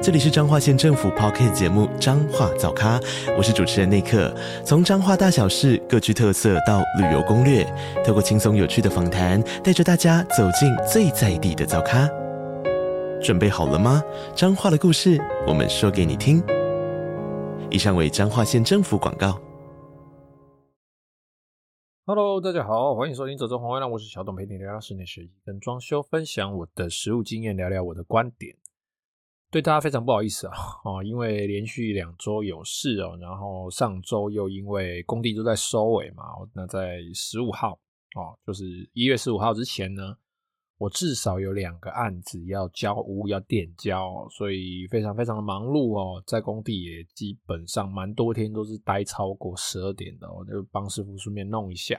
这里是彰化县政府 Podcast 节目《彰化早咖》，我是主持人内克。从彰化大小事各具特色到旅游攻略，透过轻松有趣的访谈，带着大家走进最在地的早咖。准备好了吗？彰化的故事，我们说给你听。以上为彰化县政府广告。Hello，大家好，欢迎收听《走钟红月亮》，我是小董，陪你聊聊室内设计跟装修，分享我的实务经验，聊聊我的观点。对大家非常不好意思啊，哦，因为连续两周有事哦，然后上周又因为工地都在收尾嘛，那在十五号哦，就是一月十五号之前呢，我至少有两个案子要交屋要垫交，所以非常非常的忙碌哦，在工地也基本上蛮多天都是待超过十二点的，我就帮师傅顺便弄一下，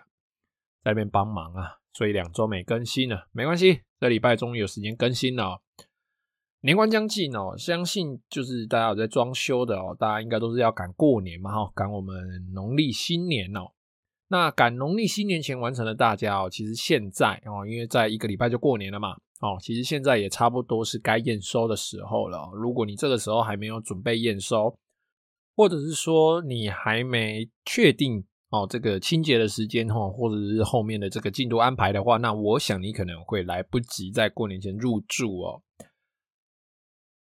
在那边帮忙啊，所以两周没更新了，没关系，这礼拜终于有时间更新了。年关将近哦，相信就是大家有在装修的哦，大家应该都是要赶过年嘛哈，赶我们农历新年哦。那赶农历新年前完成的大家哦，其实现在哦，因为在一个礼拜就过年了嘛，哦，其实现在也差不多是该验收的时候了。如果你这个时候还没有准备验收，或者是说你还没确定哦这个清洁的时间哈，或者是后面的这个进度安排的话，那我想你可能会来不及在过年前入住哦。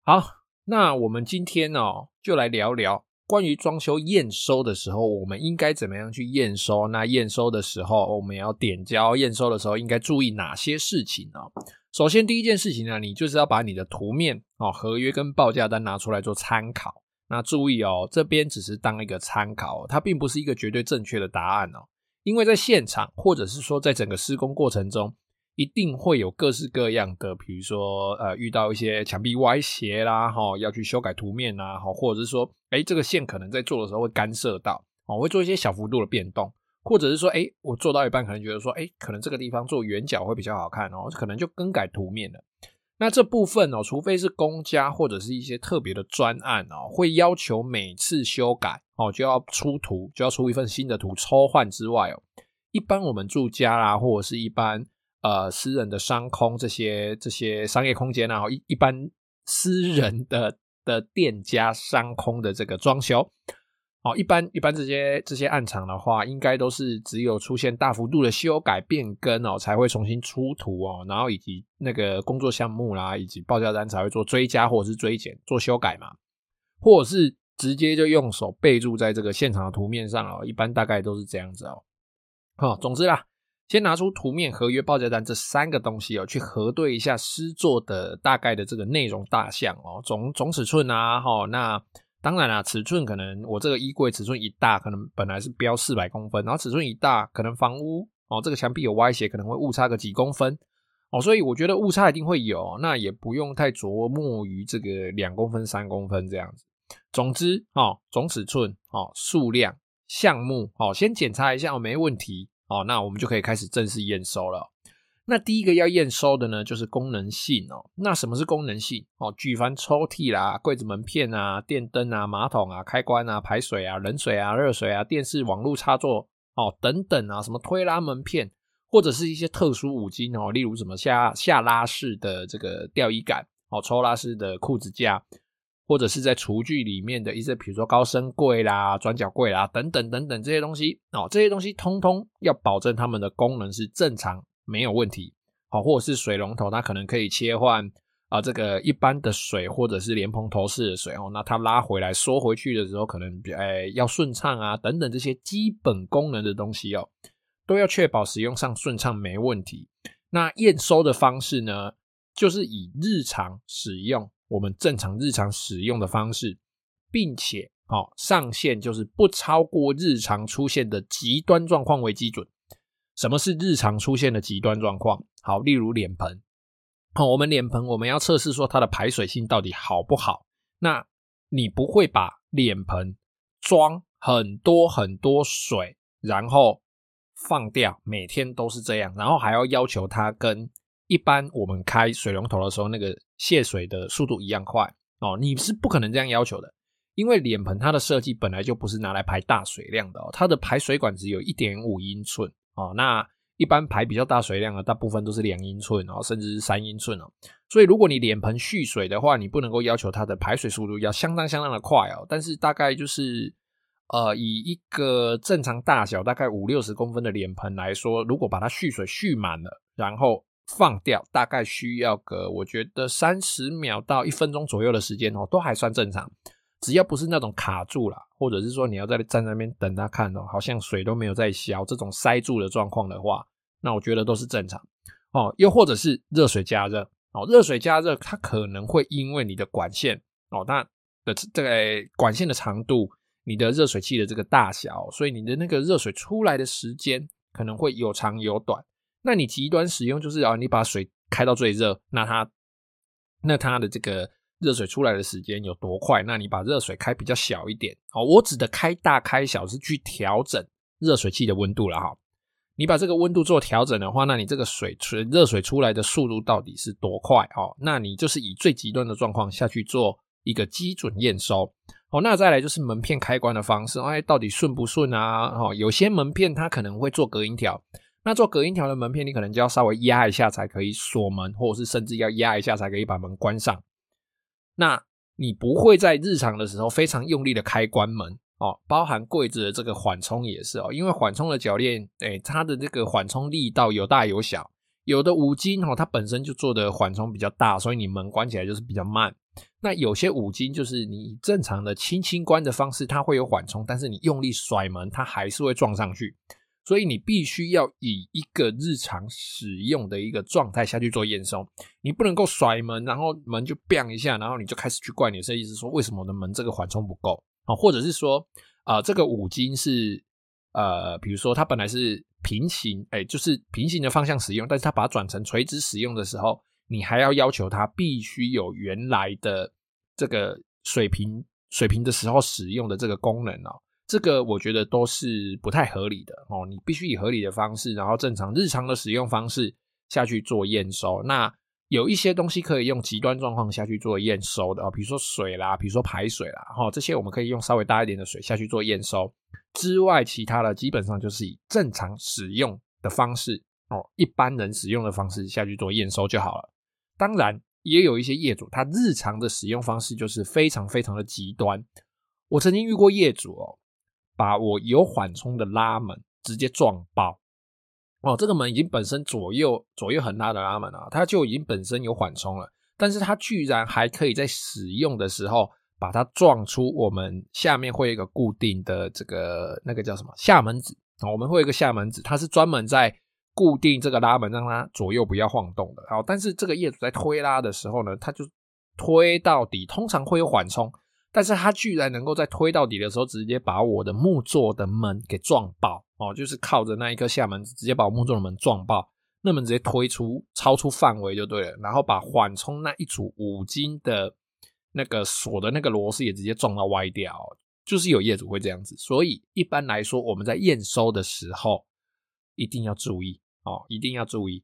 好，那我们今天哦，就来聊聊关于装修验收的时候，我们应该怎么样去验收？那验收的时候，我们要点交，验收的时候应该注意哪些事情呢？首先，第一件事情呢，你就是要把你的图面哦、合约跟报价单拿出来做参考。那注意哦，这边只是当一个参考，它并不是一个绝对正确的答案哦，因为在现场或者是说在整个施工过程中。一定会有各式各样的，比如说，呃，遇到一些墙壁歪斜啦，哈，要去修改图面啦，哈，或者是说，哎，这个线可能在做的时候会干涉到，哦，会做一些小幅度的变动，或者是说，哎，我做到一半可能觉得说，哎，可能这个地方做圆角会比较好看哦，可能就更改图面了。那这部分哦，除非是公家或者是一些特别的专案哦，会要求每次修改哦就要出图，就要出一份新的图抽换之外哦，一般我们住家啦，或者是一般。呃，私人的商空这些这些商业空间啊，一一般私人的的店家商空的这个装修，哦，一般一般这些这些暗场的话，应该都是只有出现大幅度的修改变更哦，才会重新出图哦，然后以及那个工作项目啦，以及报价单才会做追加或者是追减做修改嘛，或者是直接就用手备注在这个现场的图面上哦，一般大概都是这样子哦。好，总之啦。先拿出图面、合约、报价单这三个东西哦，去核对一下诗作的大概的这个内容大项哦，总总尺寸啊，哈，那当然啦，尺寸可能我这个衣柜尺寸一大，可能本来是标四百公分，然后尺寸一大，可能房屋哦，这个墙壁有歪斜，可能会误差个几公分哦，所以我觉得误差一定会有，那也不用太琢磨于这个两公分、三公分这样子。总之哦，总尺寸哦，数量、项目哦，先检查一下哦，没问题。哦，那我们就可以开始正式验收了。那第一个要验收的呢，就是功能性哦。那什么是功能性？哦，举凡抽屉啦、柜子门片啊、电灯啊、马桶啊、开关啊、排水啊、冷水啊、热水啊、电视网络插座哦等等啊，什么推拉门片，或者是一些特殊五金哦，例如什么下下拉式的这个吊衣杆哦，抽拉式的裤子架。或者是在厨具里面的一些，比如说高升柜啦、转角柜啦等等等等这些东西哦，这些东西通通要保证它们的功能是正常没有问题，好，或者是水龙头它可能可以切换啊，这个一般的水或者是莲蓬头式的水哦，那它拉回来缩回去的时候可能诶要顺畅啊等等这些基本功能的东西哦，都要确保使用上顺畅没问题。那验收的方式呢，就是以日常使用。我们正常日常使用的方式，并且哦上限就是不超过日常出现的极端状况为基准。什么是日常出现的极端状况？好，例如脸盆。好，我们脸盆我们要测试说它的排水性到底好不好。那你不会把脸盆装很多很多水，然后放掉，每天都是这样，然后还要要求它跟一般我们开水龙头的时候那个泄水的速度一样快哦，你是不可能这样要求的，因为脸盆它的设计本来就不是拿来排大水量的哦，它的排水管只有一点五英寸哦，那一般排比较大水量的大部分都是两英寸哦，甚至是三英寸哦，所以如果你脸盆蓄水的话，你不能够要求它的排水速度要相当相当的快哦，但是大概就是。呃，以一个正常大小大概五六十公分的脸盆来说，如果把它蓄水蓄满了，然后放掉，大概需要个我觉得三十秒到一分钟左右的时间哦，都还算正常。只要不是那种卡住了，或者是说你要在站在那边等它看哦，好像水都没有在消，这种塞住的状况的话，那我觉得都是正常哦。又或者是热水加热哦，热水加热它可能会因为你的管线哦，它的这个管线的长度。你的热水器的这个大小，所以你的那个热水出来的时间可能会有长有短。那你极端使用就是啊，你把水开到最热，那它那它的这个热水出来的时间有多快？那你把热水开比较小一点哦。我指的开大开小是去调整热水器的温度了哈。你把这个温度做调整的话，那你这个水出热水出来的速度到底是多快哦？那你就是以最极端的状况下去做一个基准验收。哦，那再来就是门片开关的方式，哎，到底顺不顺啊？哦，有些门片它可能会做隔音条，那做隔音条的门片，你可能就要稍微压一下才可以锁门，或者是甚至要压一下才可以把门关上。那你不会在日常的时候非常用力的开关门哦，包含柜子的这个缓冲也是哦，因为缓冲的铰链，哎，它的这个缓冲力道有大有小，有的五金哦，它本身就做的缓冲比较大，所以你门关起来就是比较慢。那有些五金就是你正常的轻轻关的方式，它会有缓冲，但是你用力甩门，它还是会撞上去。所以你必须要以一个日常使用的一个状态下去做验收，你不能够甩门，然后门就 bang 一下，然后你就开始去怪你的设计师说，为什么我的门这个缓冲不够啊？或者是说啊、这个五金是呃，比如说它本来是平行，哎，就是平行的方向使用，但是它把它转成垂直使用的时候。你还要要求它必须有原来的这个水平水平的时候使用的这个功能哦，这个我觉得都是不太合理的哦。你必须以合理的方式，然后正常日常的使用方式下去做验收。那有一些东西可以用极端状况下去做验收的哦，比如说水啦，比如说排水啦，哈，这些我们可以用稍微大一点的水下去做验收。之外，其他的基本上就是以正常使用的方式哦，一般人使用的方式下去做验收就好了。当然，也有一些业主，他日常的使用方式就是非常非常的极端。我曾经遇过业主哦，把我有缓冲的拉门直接撞爆。哦，这个门已经本身左右左右横拉的拉门啊，它就已经本身有缓冲了，但是它居然还可以在使用的时候把它撞出我们下面会有一个固定的这个那个叫什么下门子啊，我们会有一个下门子，它是专门在。固定这个拉门，让它左右不要晃动的。好，但是这个业主在推拉的时候呢，他就推到底，通常会有缓冲，但是他居然能够在推到底的时候，直接把我的木座的门给撞爆哦，就是靠着那一颗下门，直接把我木座的门撞爆，那门直接推出超出范围就对了，然后把缓冲那一组五金的那个锁的那个螺丝也直接撞到歪掉，就是有业主会这样子，所以一般来说我们在验收的时候一定要注意。哦，一定要注意，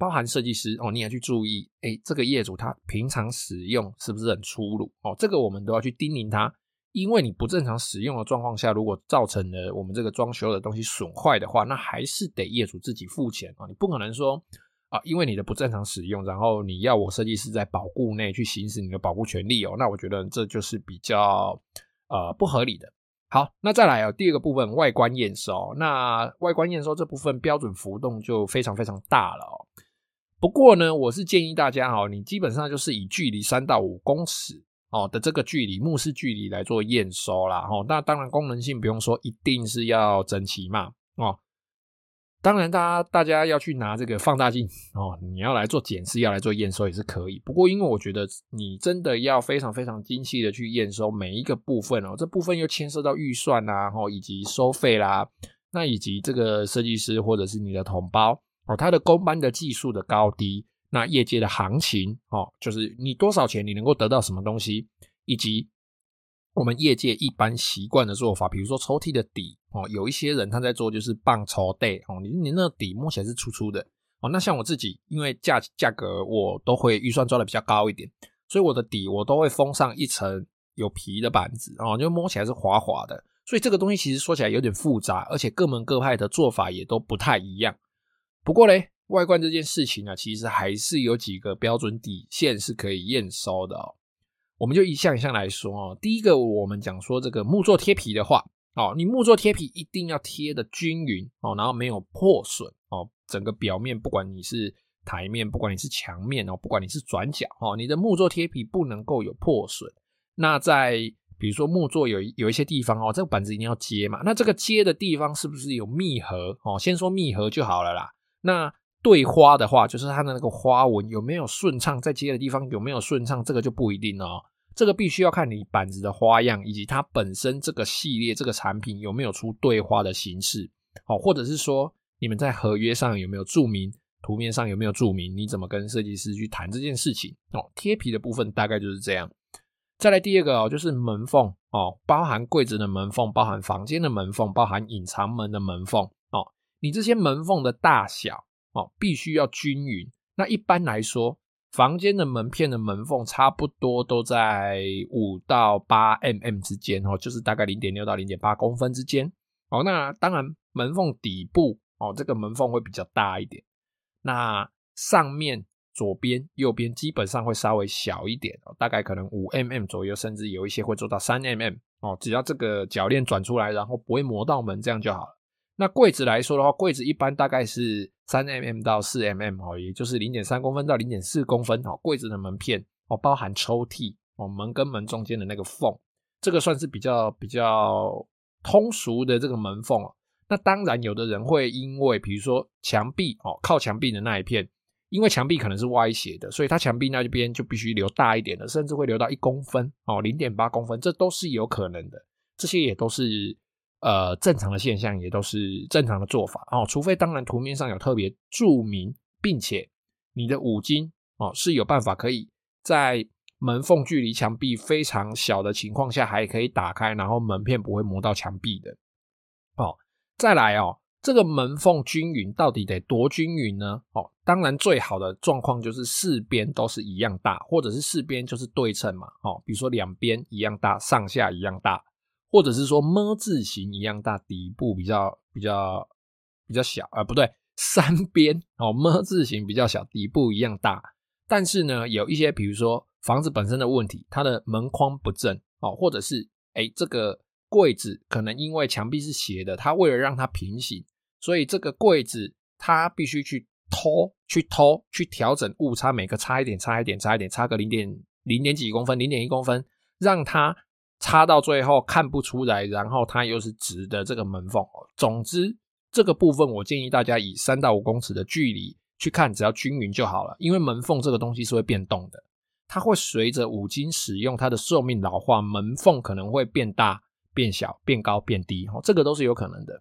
包含设计师哦，你也要去注意，哎，这个业主他平常使用是不是很粗鲁？哦，这个我们都要去叮咛他，因为你不正常使用的状况下，如果造成了我们这个装修的东西损坏的话，那还是得业主自己付钱啊，你不可能说啊，因为你的不正常使用，然后你要我设计师在保护内去行使你的保护权利哦，那我觉得这就是比较呃不合理的。好，那再来啊，第二个部分外观验收。那外观验收这部分标准浮动就非常非常大了哦。不过呢，我是建议大家哈，你基本上就是以距离三到五公尺哦的这个距离，目视距离来做验收啦。哦，那当然功能性不用说，一定是要整齐嘛哦。当然，大家大家要去拿这个放大镜哦，你要来做检视，要来做验收也是可以。不过，因为我觉得你真的要非常非常精细的去验收每一个部分哦，这部分又牵涉到预算啦，哦，以及收费啦，那以及这个设计师或者是你的同胞哦，他的工班的技术的高低，那业界的行情哦，就是你多少钱你能够得到什么东西，以及我们业界一般习惯的做法，比如说抽屉的底哦，有一些人他在做就是棒抽带哦，你你那底摸起来是粗粗的哦。那像我自己，因为价价格我都会预算抓的比较高一点，所以我的底我都会封上一层有皮的板子哦，就摸起来是滑滑的。所以这个东西其实说起来有点复杂，而且各门各派的做法也都不太一样。不过嘞，外观这件事情呢，其实还是有几个标准底线是可以验收的哦。我们就一项一项来说哦。第一个，我们讲说这个木作贴皮的话，哦，你木作贴皮一定要贴的均匀哦，然后没有破损哦。整个表面，不管你是台面，不管你是墙面哦，不管你是转角哦，你的木作贴皮不能够有破损。那在比如说木作有有一些地方哦，这个板子一定要接嘛。那这个接的地方是不是有密合哦？先说密合就好了啦。那对花的话，就是它的那个花纹有没有顺畅，在接的地方有没有顺畅，这个就不一定哦。这个必须要看你板子的花样，以及它本身这个系列这个产品有没有出对花的形式，哦，或者是说你们在合约上有没有注明，图面上有没有注明，你怎么跟设计师去谈这件事情哦。贴皮的部分大概就是这样。再来第二个哦，就是门缝哦，包含柜子的门缝，包含房间的门缝，包含隐藏门的门缝。你这些门缝的大小哦，必须要均匀。那一般来说，房间的门片的门缝差不多都在五到八 mm 之间哦，就是大概零点六到零点八公分之间哦。那当然，门缝底部哦，这个门缝会比较大一点。那上面。左边、右边基本上会稍微小一点哦，大概可能五 mm 左右，甚至有一些会做到三 mm 哦。只要这个铰链转出来，然后不会磨到门，这样就好了。那柜子来说的话，柜子一般大概是三 mm 到四 mm 哦，也就是零点三公分到零点四公分哦。柜子的门片哦，包含抽屉哦，门跟门中间的那个缝，这个算是比较比较通俗的这个门缝哦。那当然，有的人会因为比如说墙壁哦，靠墙壁的那一片。因为墙壁可能是歪斜的，所以它墙壁那一边就必须留大一点的，甚至会留到一公分哦，零点八公分，这都是有可能的。这些也都是呃正常的现象，也都是正常的做法哦。除非当然图面上有特别注明，并且你的五金哦是有办法可以在门缝距离墙壁非常小的情况下，还可以打开，然后门片不会磨到墙壁的哦。再来哦。这个门缝均匀到底得多均匀呢？哦，当然最好的状况就是四边都是一样大，或者是四边就是对称嘛。哦，比如说两边一样大，上下一样大，或者是说么字形一样大，底部比较比较比较小啊，不对，三边哦么字形比较小，底部一样大。但是呢，有一些比如说房子本身的问题，它的门框不正哦，或者是诶这个。柜子可能因为墙壁是斜的，它为了让它平行，所以这个柜子它必须去拖、去拖、去调整误差，每个差一点、差一点、差一点，差个零点零点几公分、零点一公分，让它插到最后看不出来，然后它又是直的这个门缝。总之，这个部分我建议大家以三到五公尺的距离去看，只要均匀就好了。因为门缝这个东西是会变动的，它会随着五金使用，它的寿命老化，门缝可能会变大。变小、变高、变低，哦，这个都是有可能的。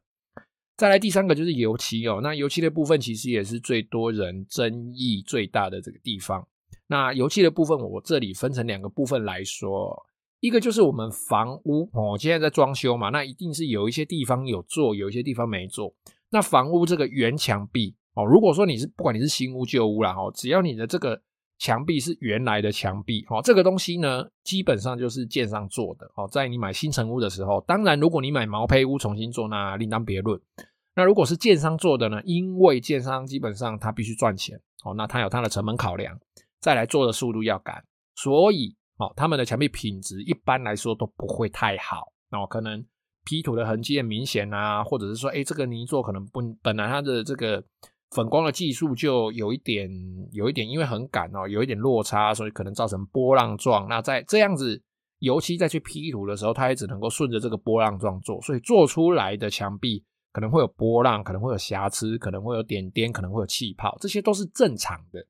再来第三个就是油漆哦，那油漆的部分其实也是最多人争议最大的这个地方。那油漆的部分，我这里分成两个部分来说，一个就是我们房屋哦，现在在装修嘛，那一定是有一些地方有做，有一些地方没做。那房屋这个原墙壁哦，如果说你是不管你是新屋旧屋啦，哦，只要你的这个。墙壁是原来的墙壁，哦，这个东西呢，基本上就是建商做的，哦，在你买新成屋的时候，当然如果你买毛坯屋重新做，那另当别论。那如果是建商做的呢，因为建商基本上他必须赚钱，哦，那他有他的成本考量，再来做的速度要赶，所以，哦，他们的墙壁品质一般来说都不会太好，哦，可能 P 图的痕迹很明显啊，或者是说，哎，这个泥做可能不本来它的这个。粉光的技术就有一点，有一点，因为很赶哦，有一点落差，所以可能造成波浪状。那在这样子油漆再去 P 图的时候，它也只能够顺着这个波浪状做，所以做出来的墙壁可能会有波浪，可能会有瑕疵，可能会有点点，可能会有气泡，这些都是正常的。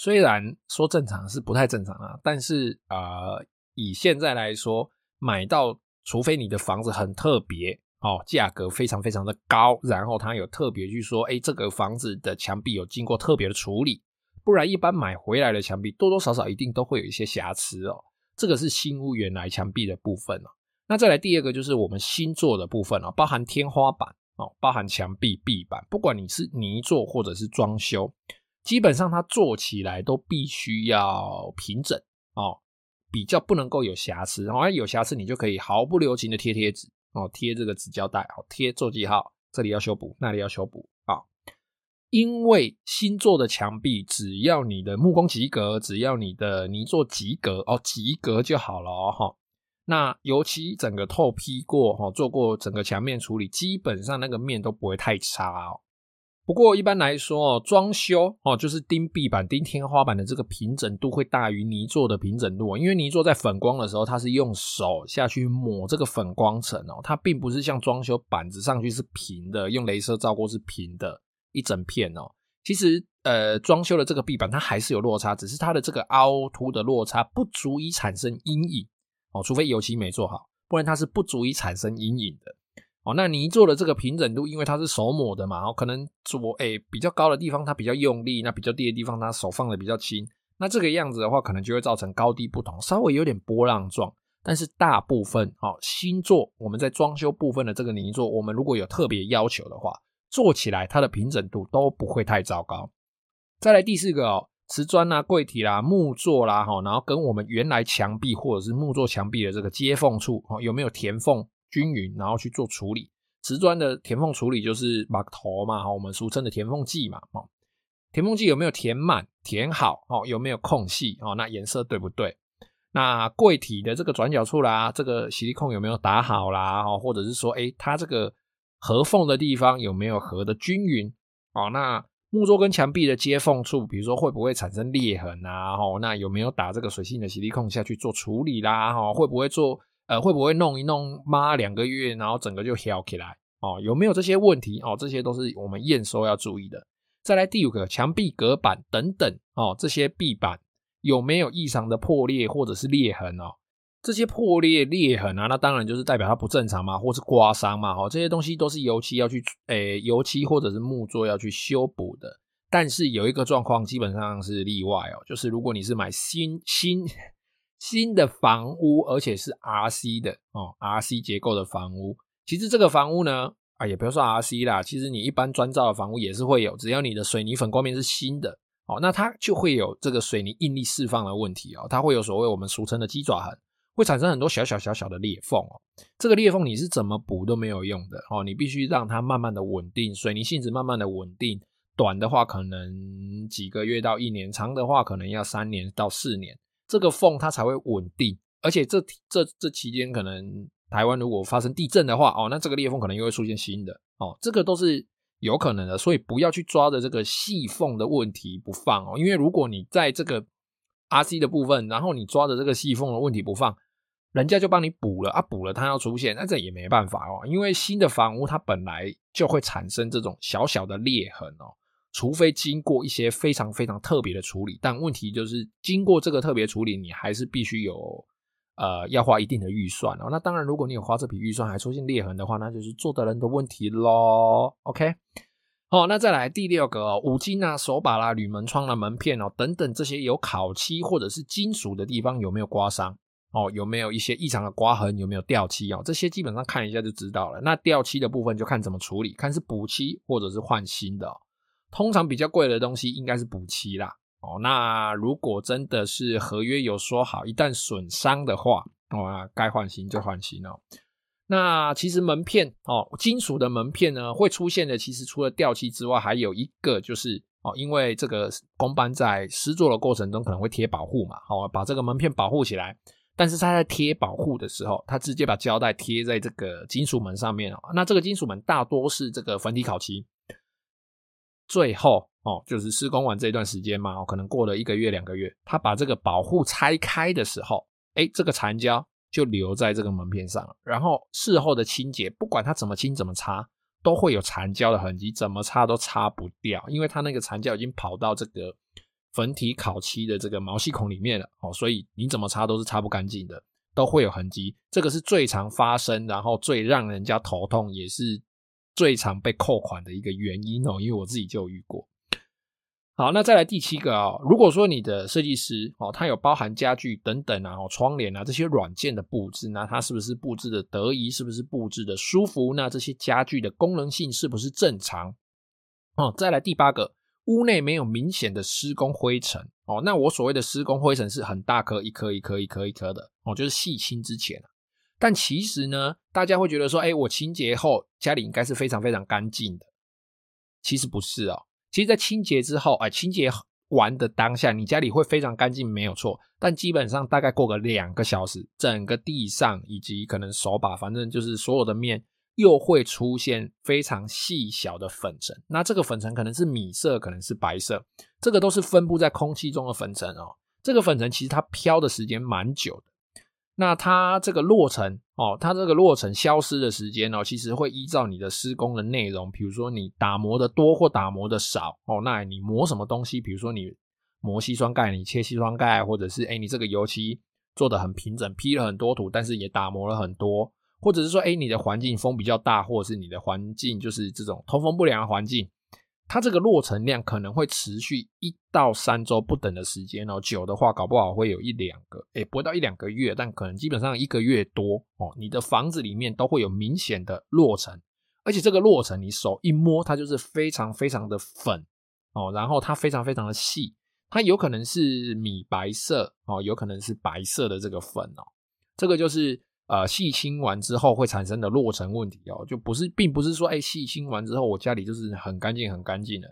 虽然说正常是不太正常啊，但是呃，以现在来说，买到除非你的房子很特别。哦，价格非常非常的高，然后他有特别去说，哎，这个房子的墙壁有经过特别的处理，不然一般买回来的墙壁多多少少一定都会有一些瑕疵哦。这个是新屋原来墙壁的部分哦。那再来第二个就是我们新做的部分哦，包含天花板哦，包含墙壁、壁板，不管你是泥作或者是装修，基本上它做起来都必须要平整哦，比较不能够有瑕疵。然后有瑕疵，你就可以毫不留情的贴贴纸哦，贴这个纸胶带哦，贴做记号，这里要修补，那里要修补啊。因为新做的墙壁，只要你的木工及格，只要你的泥作及格哦，及格就好了哦哈。那油漆整个透批过哈，做过整个墙面处理，基本上那个面都不会太差哦。不过一般来说哦，装修哦，就是钉壁板、钉天花板的这个平整度会大于泥作的平整度，因为泥作在粉光的时候，它是用手下去抹这个粉光层哦，它并不是像装修板子上去是平的，用镭射照过是平的。一整片哦，其实呃，装修的这个壁板它还是有落差，只是它的这个凹凸的落差不足以产生阴影哦，除非油漆没做好，不然它是不足以产生阴影的哦。那泥做的这个平整度，因为它是手抹的嘛，哦，可能做诶比较高的地方它比较用力，那比较低的地方它手放的比较轻，那这个样子的话，可能就会造成高低不同，稍微有点波浪状。但是大部分哦，新做我们在装修部分的这个泥做，我们如果有特别要求的话。做起来它的平整度都不会太糟糕。再来第四个哦，瓷砖啦、柜体啦、木座啦，哈，然后跟我们原来墙壁或者是木座墙壁的这个接缝处，哦，有没有填缝均匀，然后去做处理。瓷砖的填缝处理就是锚头嘛，哈，我们俗称的填缝剂嘛，哦，填缝剂有没有填满、填好，哦，有没有空隙，哦，那颜色对不对？那柜体的这个转角处啦，这个矽利康有没有打好啦，哦，或者是说，诶，它这个。合缝的地方有没有合的均匀？哦，那木桌跟墙壁的接缝处，比如说会不会产生裂痕啊？哦，那有没有打这个水性的矽利康下去做处理啦？哈，会不会做？呃，会不会弄一弄，妈两个月，然后整个就翘起来？哦，有没有这些问题？哦，这些都是我们验收要注意的。再来第五个，墙壁隔板等等，哦，这些壁板有没有异常的破裂或者是裂痕？哦。这些破裂裂痕啊，那当然就是代表它不正常嘛，或是刮伤嘛，哈，这些东西都是油漆要去，诶、油漆或者是木作要去修补的。但是有一个状况基本上是例外哦，就是如果你是买新新新的房屋，而且是 RC 的哦，RC 结构的房屋，其实这个房屋呢，啊，也不要说 RC 啦，其实你一般砖造的房屋也是会有，只要你的水泥粉光面是新的哦，那它就会有这个水泥应力释放的问题哦，它会有所谓我们俗称的鸡爪痕。会产生很多小小小小的裂缝哦，这个裂缝你是怎么补都没有用的哦，你必须让它慢慢的稳定，水泥性质慢慢的稳定，短的话可能几个月到一年，长的话可能要三年到四年，这个缝它才会稳定，而且这这这期间可能台湾如果发生地震的话哦，那这个裂缝可能又会出现新的。哦，这个都是有可能的，所以不要去抓着这个细缝的问题不放哦，因为如果你在这个 RC 的部分，然后你抓着这个细缝的问题不放，人家就帮你补了啊，补了它要出现，那这也没办法哦，因为新的房屋它本来就会产生这种小小的裂痕哦，除非经过一些非常非常特别的处理，但问题就是经过这个特别处理，你还是必须有呃要花一定的预算哦。那当然，如果你有花这笔预算还出现裂痕的话，那就是做的人的问题喽。OK。好，那再来第六个哦，五金啊、手把啦、铝门窗啦、门片哦等等这些有烤漆或者是金属的地方有没有刮伤哦？有没有一些异常的刮痕？有没有掉漆哦？这些基本上看一下就知道了。那掉漆的部分就看怎么处理，看是补漆或者是换新的哦。通常比较贵的东西应该是补漆啦哦。那如果真的是合约有说好，一旦损伤的话哦，该换新就换新哦。那其实门片哦，金属的门片呢，会出现的，其实除了掉漆之外，还有一个就是哦，因为这个工班在施作的过程中可能会贴保护嘛，哦，把这个门片保护起来。但是他在贴保护的时候，他直接把胶带贴在这个金属门上面哦。那这个金属门大多是这个粉底烤漆。最后哦，就是施工完这段时间嘛，哦，可能过了一个月两个月，他把这个保护拆开的时候，诶，这个残胶。就留在这个门片上了，然后事后的清洁，不管它怎么清怎么擦，都会有残胶的痕迹，怎么擦都擦不掉，因为它那个残胶已经跑到这个粉体烤漆的这个毛细孔里面了哦，所以你怎么擦都是擦不干净的，都会有痕迹。这个是最常发生，然后最让人家头痛，也是最常被扣款的一个原因哦，因为我自己就有遇过。好，那再来第七个啊、如果说你的设计师哦，他有包含家具等等啊，窗帘啊这些软件的布置，那他是不是布置的得宜？是不是布置的舒服？那这些家具的功能性是不是正常？哦，再来第八个，屋内没有明显的施工灰尘哦。那我所谓的施工灰尘是很大颗，一颗一颗一颗一颗的哦，就是细心之前。但其实呢，大家会觉得说，哎，我清洁后家里应该是非常非常干净的。其实不是哦。其实，在清洁之后，哎，清洁完的当下，你家里会非常干净，没有错。但基本上大概过个两个小时，整个地上以及可能手把，反正就是所有的面，又会出现非常细小的粉尘。那这个粉尘可能是米色，可能是白色，这个都是分布在空气中的粉尘哦。这个粉尘其实它飘的时间蛮久的。那它这个落尘哦，它这个落尘消失的时间哦，其实会依照你的施工的内容，比如说你打磨的多或打磨的少哦，那你磨什么东西？比如说你磨矽酸钙，你切矽酸钙，或者是诶你这个油漆做的很平整，批了很多土，但是也打磨了很多，或者是说诶你的环境风比较大，或者是你的环境就是这种通风不良的环境。它这个落尘量可能会持续一到三周不等的时间哦，久的话搞不好会有一两个，诶，不到一两个月，但可能基本上一个月多哦。你的房子里面都会有明显的落尘，而且这个落尘你手一摸，它就是非常非常的粉哦，然后它非常非常的细，它有可能是米白色哦，有可能是白色的这个粉哦，这个就是。呃，细清完之后会产生的落尘问题哦，就不是，并不是说，哎，细清完之后我家里就是很干净很干净的。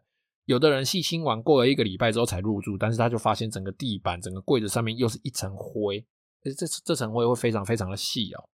有的人细清完过了一个礼拜之后才入住，但是他就发现整个地板、整个柜子上面又是一层灰，这这层灰会非常非常的细哦。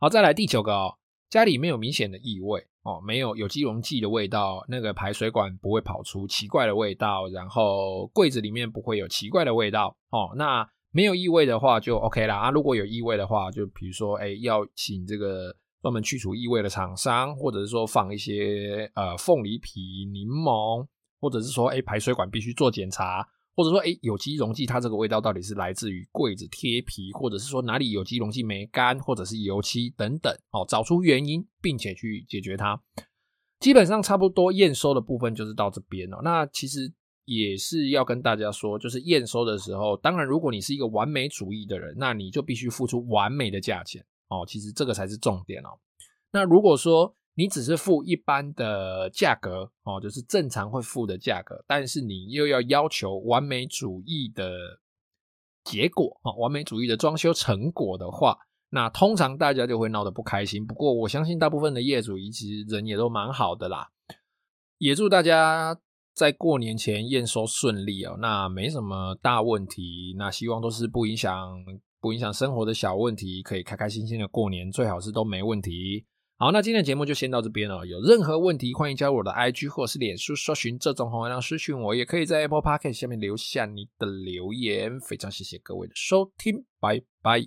好，再来第九个哦，家里没有明显的异味哦，没有有机溶剂的味道，那个排水管不会跑出奇怪的味道，然后柜子里面不会有奇怪的味道哦，那。没有异味的话就 OK 啦啊！如果有异味的话，就比如说，哎，要请这个专门去除异味的厂商，或者是说放一些呃凤梨皮、柠檬，或者是说，哎，排水管必须做检查，或者说，哎，有机溶剂它这个味道到底是来自于柜子贴皮，或者是说哪里有机溶剂没干，或者是油漆等等，哦，找出原因，并且去解决它。基本上差不多验收的部分就是到这边了。那其实。也是要跟大家说，就是验收的时候，当然，如果你是一个完美主义的人，那你就必须付出完美的价钱哦。其实这个才是重点哦。那如果说你只是付一般的价格哦，就是正常会付的价格，但是你又要要求完美主义的结果啊，完美主义的装修成果的话，那通常大家就会闹得不开心。不过我相信大部分的业主其实人也都蛮好的啦，也祝大家。在过年前验收顺利哦，那没什么大问题，那希望都是不影响不影响生活的小问题，可以开开心心的过年，最好是都没问题。好，那今天的节目就先到这边了。有任何问题，欢迎加入我的 IG 或是脸书搜寻这种红月亮私讯我，也可以在 Apple Podcast 下面留下你的留言。非常谢谢各位的收听，拜拜。